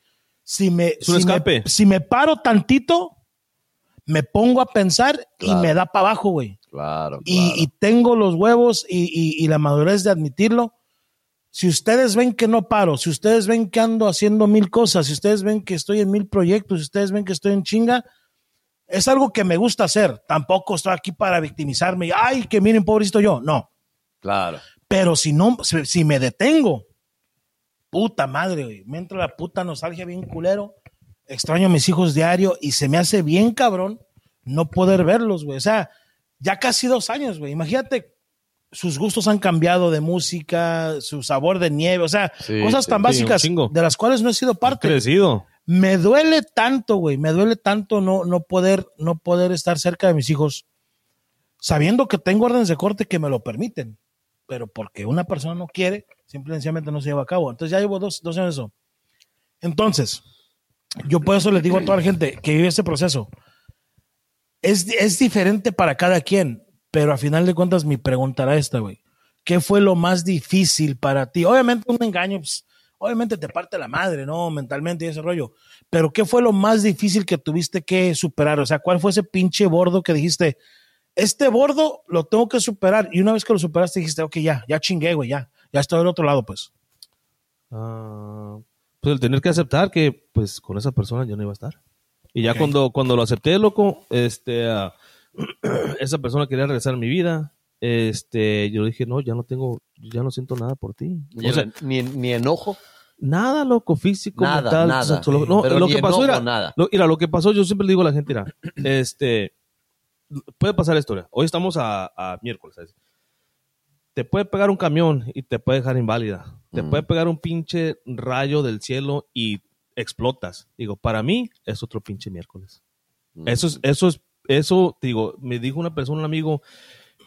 S1: Si me, si, me,
S3: escape.
S1: si me paro tantito, me pongo a pensar
S2: Claro.
S1: y me da para abajo, güey.
S2: Claro,
S1: Y,
S2: claro.
S1: y tengo los huevos y, y- y la madurez de admitirlo. Si ustedes ven que no paro, si ustedes ven que ando haciendo mil cosas, si ustedes ven que estoy en mil proyectos, si ustedes ven que estoy en chinga, es algo que me gusta hacer. Tampoco estoy aquí para victimizarme y, ay, que miren, pobrecito yo. No.
S2: Claro.
S1: Pero si no, si, si me detengo, puta madre, güey, me entra la puta nostalgia bien culero. Extraño a mis hijos diario y se me hace bien cabrón no poder verlos, güey. O sea, ya casi dos años, güey. Imagínate, sus gustos han cambiado de música, su sabor de nieve, o sea,
S2: Sí,
S1: cosas tan
S3: sí,
S1: básicas de las cuales no he sido parte
S3: Crecido.
S1: me duele tanto, güey, me duele tanto no, no poder, no poder estar cerca de mis hijos, sabiendo que tengo órdenes de corte que me lo permiten, pero porque una persona no quiere, simple y sencillamente no se lleva a cabo. Entonces ya llevo dos, dos años eso. Entonces, yo por eso les digo a toda la gente que vive este proceso, es, es diferente para cada quien, pero a final de cuentas mi pregunta era esta, güey. ¿Qué fue lo más difícil para ti? Obviamente un engaño, pues, obviamente te parte la madre, ¿no? Mentalmente y ese rollo. Pero ¿qué fue lo más difícil que tuviste que superar? O sea, ¿cuál fue ese pinche bordo que dijiste, este bordo lo tengo que superar? Y una vez que lo superaste dijiste, ok, ya, ya chingué, güey, ya, ya estoy del otro lado, pues.
S3: Ah, pues el tener que aceptar que, pues, con esa persona yo no iba a estar. Y ya cuando, cuando lo acepté, loco, este, ah, esa persona quería regresar a mi vida. Este, yo dije, no, ya no tengo, ya no siento nada por ti. O sea,
S5: ni, ni enojo.
S3: nada, loco, físico,
S5: Nada,
S3: mental,
S5: nada.
S3: No,
S5: Pero
S3: lo que pasó era,
S5: nada.
S3: lo, mira, lo que pasó, yo siempre le digo a la gente, mira, este, puede pasar esto, mira. hoy estamos a, a miércoles, ¿sabes? Te puede pegar un camión y te puede dejar inválida. Te
S5: Mm.
S3: puede pegar un pinche rayo del cielo y explotas. Digo, para mí es otro pinche miércoles.
S5: Mm.
S3: Eso es, eso es, eso, digo, me dijo una persona, un amigo,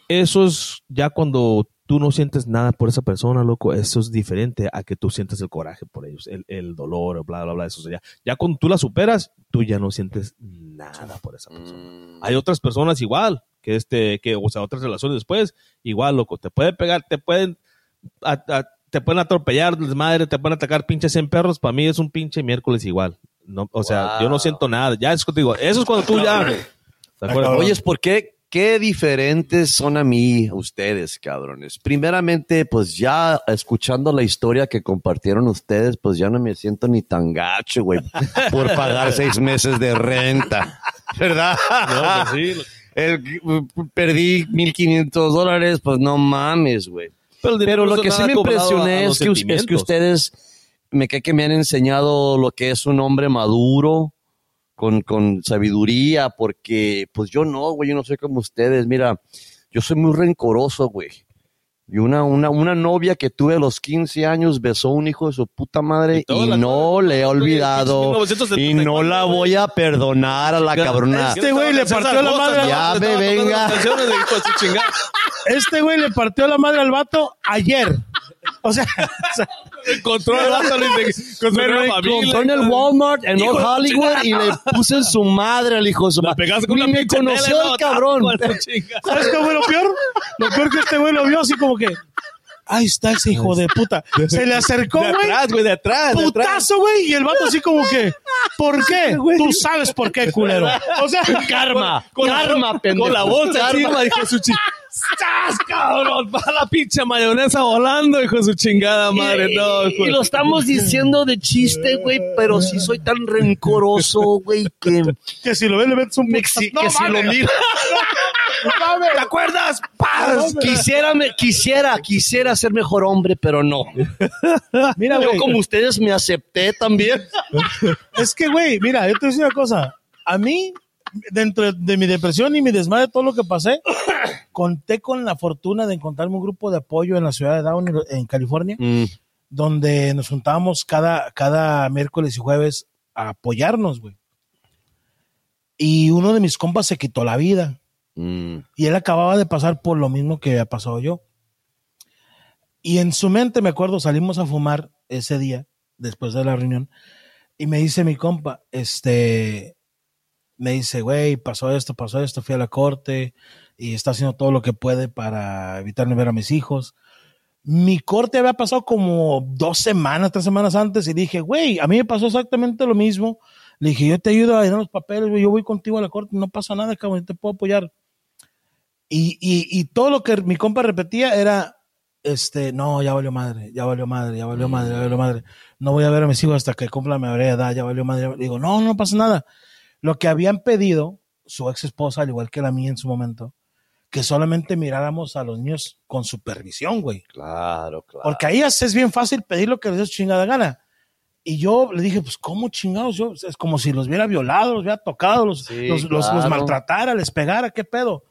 S3: eso es ya cuando tú no sientes nada por esa persona, loco, eso es diferente a que tú sientes el coraje por ellos, el, el dolor, bla, bla, bla, eso ya. Ya cuando tú la superas, tú ya no sientes nada por esa persona.
S5: Mm.
S3: Hay otras personas igual, que este, que, o sea, otras relaciones después, igual, loco, te puede pegar, te pueden, a- a- te pueden atropellar, desmadre, te pueden atacar pinches en perros, para mí es un pinche miércoles igual. No, o sea, yo no siento nada. Ya es contigo. Eso es cuando tú ya. ¿te acuerdas?
S2: Oye, ¿por qué? Qué diferentes son a mí ustedes, cabrones. Primeramente, pues ya escuchando la historia que compartieron ustedes, pues ya no me siento ni tan gacho, güey, por pagar seis meses de renta. ¿Verdad?
S3: No, pues sí,
S2: El- perdí 1500 dólares, pues no mames, güey.
S3: Pero,
S2: lo que sí me
S3: a
S2: impresioné es que, es que ustedes me cae que me han enseñado lo que es un hombre maduro, con, con sabiduría, porque pues yo no, güey, yo no soy como ustedes. Mira, yo soy muy rencoroso, güey. Y una, una, una novia que tuve a los 15 años besó a un hijo de su puta madre
S3: Y
S2: y,
S3: toda la-
S2: no le he olvidado.
S3: 1974,
S2: Y no la voy a perdonar a la cabrona.
S1: Este güey le partió la madre.
S2: Ya me venga.
S1: Este güey le partió la madre al vato ayer. O sea, o sea,
S3: Encontró el con
S2: Me lo encontró en el Walmart en
S3: de
S2: Hollywood y le puse en su madre al hijo de su madre.
S3: con una
S2: me conoció el cabrón.
S1: ¿sabes qué fue lo peor? Lo peor que este güey lo vio así como que, ahí está ese hijo de puta. Se le acercó,
S3: De
S1: güey.
S3: atrás, güey, de atrás. de.
S1: Putazo, güey. Y el vato así como que, ¿por qué? Tú sabes por qué, culero. O sea,
S2: Karma,
S3: Con
S2: karma, pendejo.
S3: Con la bolsa
S2: Karma.
S3: encima, hijo de su chingada. ¡Sas, cabrón! Va la pinche mayonesa volando, hijo de su chingada madre. No, hijo
S2: Y lo estamos diciendo de chiste, güey, pero sí soy tan rencoroso, güey, que,
S1: que si lo ves le metes un
S2: me-
S1: putazo.
S2: que
S1: No
S2: si lo
S1: No mames.
S3: ¿Te acuerdas?
S1: mames.
S2: quisiera, me, quisiera, quisiera ser mejor hombre, pero no.
S1: Mira,
S2: Yo como ustedes me acepté también.
S1: Es que, güey, mira, yo te voy a decir una cosa. A mí, dentro de mi depresión y mi desmadre, todo lo que pasé, conté con la fortuna de encontrarme un grupo de apoyo en la ciudad de Downey, en California, donde nos juntábamos cada, cada miércoles y jueves a apoyarnos, güey. Y uno de mis compas se quitó la vida. Y él acababa de pasar por lo mismo que había pasado yo. Y en su mente, me acuerdo, salimos a fumar ese día, después de la reunión, y me dice mi compa, este, me dice, güey, pasó esto, pasó esto, fui a la corte y está haciendo todo lo que puede para evitarme ver a mis hijos. Mi corte había pasado como dos semanas, tres semanas antes y dije, güey, a mí me pasó exactamente lo mismo. Le dije, yo te ayudo a llenar los papeles, güey, yo voy contigo a la corte, no pasa nada, cabrón, yo te puedo apoyar. Y, y, y todo lo que mi compa repetía era, este, no, ya valió madre, ya valió madre, ya valió madre, ya valió madre. No voy a ver a mis hijos hasta que cumpla mi edad, ya valió madre. Digo, no, no pasa nada. Lo que habían pedido su ex esposa, al igual que la mía en su momento, que solamente miráramos a los niños con supervisión, güey.
S5: Claro, claro.
S1: Porque ahí es bien fácil pedir lo que les dé chingada gana. Y yo le dije, pues, ¿cómo chingados? Yo, es como si los hubiera violado, los hubiera tocado, los,
S5: Sí,
S1: los, los- los
S5: claro.
S1: maltratara, les pegara, ¿qué pedo?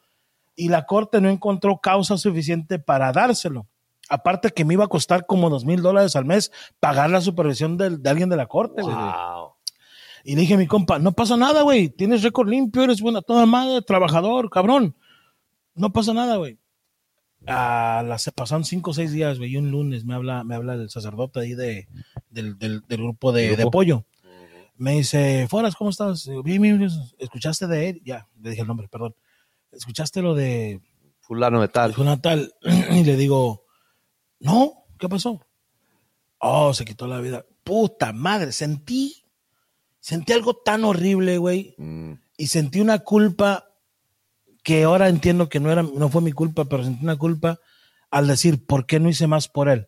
S1: Y la corte no encontró causa suficiente para dárselo. Aparte que me iba a costar como dos mil dólares al mes pagar la supervisión de, alguien de la corte, güey. Y le dije a mi compa, no pasa nada, güey. Tienes récord limpio, eres buena toda madre, trabajador, cabrón. No pasa nada, güey. A las, se pasaron cinco o seis días, güey. Y un lunes me habla, me habla el sacerdote ahí de, del, del- del grupo de, de apoyo. Me dice, Foras, ¿cómo estás? Bien, bien. ¿Escuchaste de él? Ya, le dije el nombre, perdón. ¿Escuchaste lo de
S5: Fulano de tal.
S1: Dijo Natal. Y le digo, no, ¿qué pasó? Oh, se quitó la vida. Puta madre, sentí, sentí algo tan horrible, güey.
S5: Mm.
S1: Y sentí una culpa que ahora entiendo que no era, no fue mi culpa, pero sentí una culpa al decir, ¿por qué no hice más por él?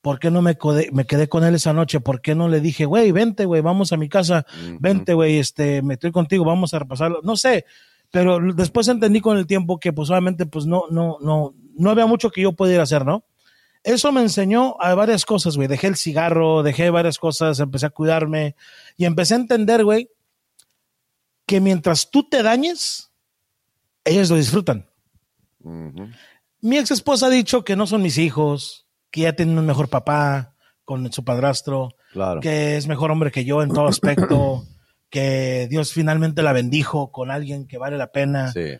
S1: ¿Por qué no me, me quedé con él esa noche? ¿Por qué no le dije, güey, vente, güey, vamos a mi casa, vente, güey, este, me estoy contigo, vamos a repasarlo? No sé, pero después entendí con el tiempo que, pues, obviamente, pues, no, no, no, no había mucho que yo pudiera hacer, ¿no? Eso me enseñó a varias cosas, güey. Dejé el cigarro, dejé varias cosas, empecé a cuidarme y empecé a entender, güey, que mientras tú te dañes, ellos lo disfrutan. Mi ex esposa ha dicho que no son mis hijos, que ya tienen un mejor papá con su padrastro,
S2: Claro.
S1: que es mejor hombre que yo en todo aspecto, que Dios finalmente la bendijo con alguien que vale la pena.
S2: Sí.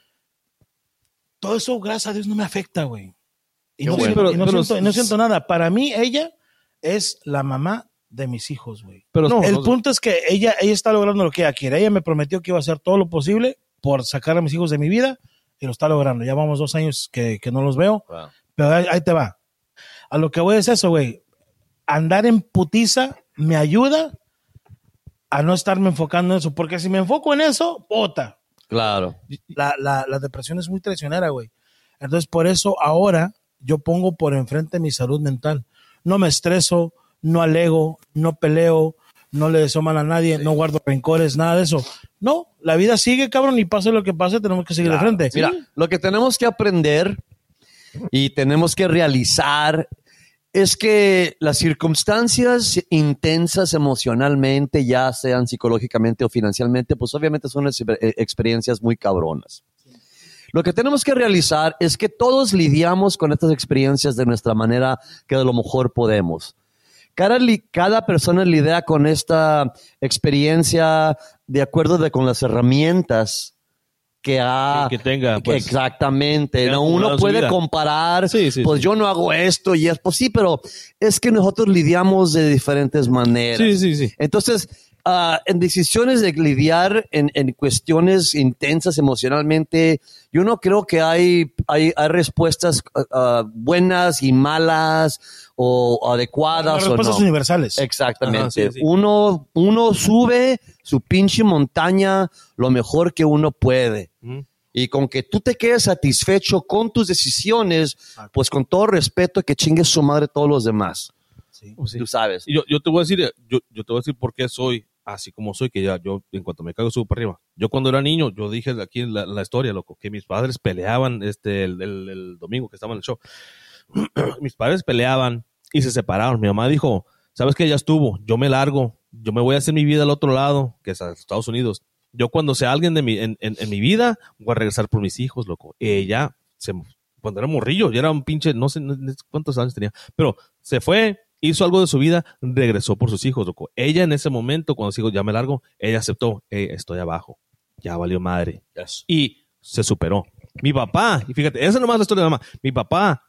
S1: Todo eso, gracias a Dios, no me afecta, güey. Y, no,
S3: bueno.
S1: siento,
S3: Pero-
S1: y no
S3: pero-
S1: siento- no siento nada. Para mí, ella es la mamá de mis hijos, güey.
S3: Pero no,
S1: el
S3: no-
S1: punto es que ella, ella está logrando lo que ella quiere. Ella me prometió que iba a hacer todo lo posible por sacar a mis hijos de mi vida y lo está logrando. Ya vamos dos años que, que no los veo,
S2: Wow.
S1: pero ahí, ahí te va. A lo que voy es eso, güey. Andar en putiza me ayuda a no estarme enfocando en eso, porque si me enfoco en eso, puta,
S2: Claro.
S1: la, la, la depresión es muy traicionera, güey. Entonces, por eso ahora yo pongo por enfrente mi salud mental. No me estreso, no alego, no peleo, no le deseo mal a nadie, no guardo rencores, nada de eso. No, la vida sigue, cabrón, y pase lo que pase, tenemos que seguir de frente.
S2: Mira, lo que tenemos que aprender y tenemos que realizar es que las circunstancias intensas emocionalmente, ya sean psicológicamente o financieramente, pues obviamente son eh, experiencias muy cabronas. Lo que tenemos que realizar es que todos lidiamos con estas experiencias de nuestra manera que de lo mejor podemos. Cada, cada persona lidia con esta experiencia de acuerdo de, con las herramientas que ha...
S3: que tenga, pues,
S2: Exactamente.
S3: que
S2: ¿no? Uno puede comparar,
S3: Sí, sí,
S2: pues
S3: sí.
S2: yo no hago esto y es, pues sí, pero es que nosotros lidiamos de diferentes maneras.
S3: Sí, sí, sí.
S2: Entonces, ah, en decisiones de lidiar en, en cuestiones intensas emocionalmente, yo no creo que hay, hay, hay respuestas ah, buenas y malas o adecuadas
S1: Las
S2: o
S1: respuestas
S2: no.
S1: universales.
S2: Exactamente.
S3: Ajá, sí, sí.
S2: Uno, uno sube su pinche montaña lo mejor que uno puede. Y con que tú te quedes satisfecho con tus decisiones, pues con todo respeto que chingues su madre todos los demás.
S3: Pues sí.
S2: Tú sabes.
S3: Y yo, yo te voy a decir, eh, yo, yo te voy a decir por qué soy así como soy, que ya yo en cuanto me caigo subo para arriba. Yo cuando era niño, yo dije aquí en la, la historia, loco, que mis padres peleaban este el, el- el domingo que estaba en el show. mis padres peleaban y se separaron. Mi mamá dijo, ¿sabes qué? Ya estuvo, yo me largo, yo me voy a hacer mi vida al otro lado, que es a Estados Unidos. Yo cuando sea alguien de mi, en, en- en mi vida, voy a regresar por mis hijos, loco. Ella, se, cuando era morrillo, ya era un pinche, no sé cuántos años tenía, pero se fue, hizo algo de su vida, regresó por sus hijos, loco. Ella en ese momento, cuando se dijo, ya me largo, ella aceptó, "Eh, estoy abajo, ya valió madre. Y se superó. Mi papá, y fíjate, esa nomás es la historia de mamá. Mi papá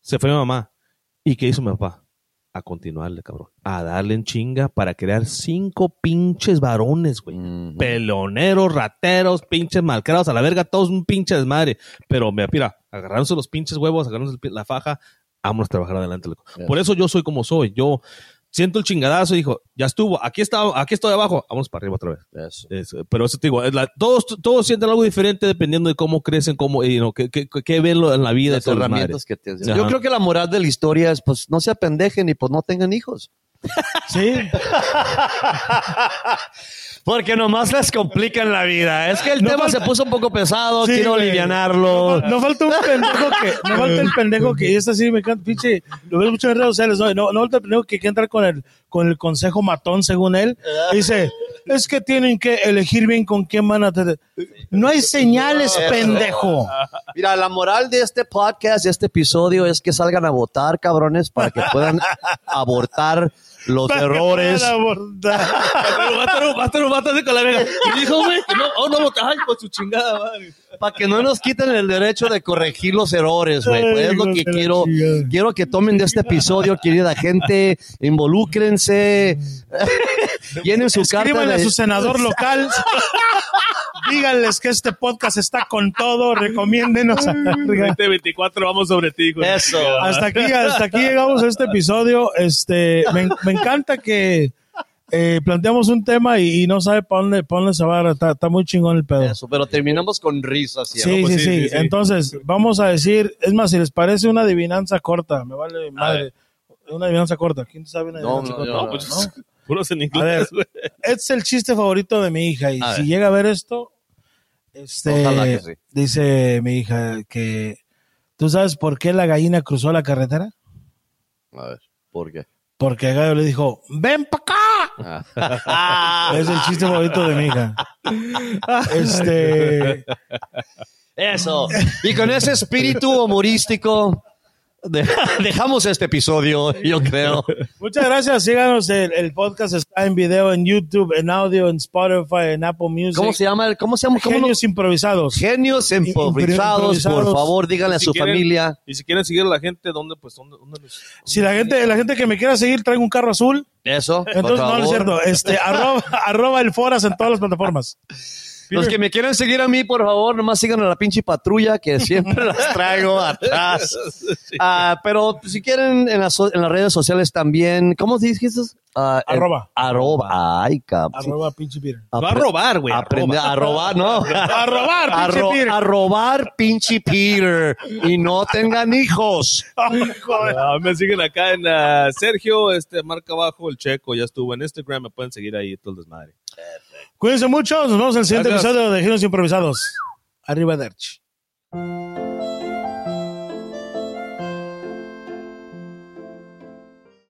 S3: se fue mi mamá. ¿Y qué hizo mi papá? A continuarle, cabrón. A darle en chinga para crear cinco pinches varones, güey.
S2: Ujú.
S3: Peloneros, rateros, pinches malcrados, a la verga, todos un pinche desmadre. Pero me mira, agarrándose los pinches huevos, agarrándose la faja, vamos a trabajar adelante, loco. Por eso yo soy como soy. Yo siento el chingadazo y dijo, ya estuvo, aquí está, aquí estoy abajo, vamos para arriba otra vez. Es- pero eso te digo, es la- todos, todos sienten algo diferente dependiendo de cómo crecen, cómo, y, no, qué, qué- qué ven en la vida.
S2: Las herramientas que tienes.
S3: Ajá.
S2: Yo creo que la moral de la historia es, pues, no se apendejen y pues no tengan hijos.
S1: Sí,
S2: Porque nomás les complican la vida. Es que el
S1: No
S2: tema
S1: falta-
S2: se puso un poco pesado,
S1: Sí,
S2: quiero
S1: güey.
S2: alivianarlo.
S1: No, no falta un pendejo que, no falta el pendejo que, y este sí me encanta, pinche, lo veo mucho en redes sociales, no, no, no falta el pendejo que quiere entrar con el, con el consejo matón según él. Dice, es que tienen que elegir bien con quién van a tener. No hay señales, pendejo.
S2: Mira, la moral de este podcast, de este episodio, es que salgan a votar, cabrones, para que puedan abortar los errores.
S1: Para
S3: a a verga. Y dijo, güey, no, oh, no, ay, por su chingada madre.
S2: Para que no nos quiten el derecho de corregir los errores, güey. Pues es lo que quiero.
S1: chingada.
S2: Quiero que tomen de este episodio, querida gente. Involúcrense. Llenen su carta
S1: Escríbanle a
S2: de...
S1: su senador local. Díganles que este podcast está con todo. Recomiéndenos. a la verga.
S3: 2024, vamos sobre ti, hijo.
S2: Eso.
S1: hasta aquí, hasta aquí llegamos a este episodio. Este, me, me encanta que eh, planteamos un tema y, y no sabe para dónde, pa' dónde se va. Está, está muy chingón el pedo.
S2: Eso, pero terminamos con risas.
S1: Sí,
S2: ¿sí?
S1: sí,
S3: pues
S1: sí,
S3: sí, sí, sí.
S1: Entonces, vamos a decir, es más, si les parece una adivinanza corta, me vale madre. una adivinanza corta. ¿Quién sabe una
S2: No,
S1: adivinanza
S2: no,
S1: corta?
S2: yo
S3: No, pues puros en inglés, güey.
S1: Este es el chiste favorito de mi hija y
S2: A
S1: si
S2: ver.
S1: llega a ver esto, este,
S2: Ojalá que sí.
S1: dice mi hija que ¿tú sabes por qué la gallina cruzó la carretera?
S2: A ver, ¿por qué?
S1: Porque el gallo le dijo, ven para acá. es el chiste favorito de mi hija. Este,
S2: Eso. Y con ese espíritu humorístico, dejamos este episodio, yo creo.
S1: muchas gracias. Síganos. El, el podcast está en video, en YouTube, en audio, en Spotify, en Apple Music.
S2: ¿Cómo se llama? ¿Cómo se llama? ¿Cómo no-
S1: Genios improvisados.
S2: Genios improvisados,
S1: improvisados.
S2: por favor, díganle a
S3: Si
S2: su
S3: quieren-
S2: familia.
S3: Y si quieren seguir a la gente, ¿dónde? Pues, ¿dónde?
S1: Si la gente, la gente que me quiera seguir trae un carro azul,
S2: Eso, por
S1: entonces no, no es
S2: favor.
S1: cierto. Este, arroba, arroba el Foras en todas las plataformas.
S2: Los que me quieran seguir a mí, por favor, nomás sigan a la pinche patrulla que siempre las traigo atrás. Ah, pero si quieren en las, so- en las redes sociales también, ¿cómo dijiste? Ah, el-
S1: Arroba.
S2: Arroba. Ay, cabrón.
S1: Arroba pinche Peter.
S3: Va a robar, güey.
S2: Aprende a robar, no.
S1: A robar, pinche
S2: Arro-
S1: Peter.
S2: a robar, pinche Peter. Y no tengan hijos.
S3: Ah, me siguen acá en ah, Sergio, este, marca abajo, el checo, ya estuvo en Instagram, me pueden seguir ahí, todo el desmadre.
S1: Cuídense mucho. Nos vemos en el siguiente episodio de Giros Improvisados. Arriba, Derch.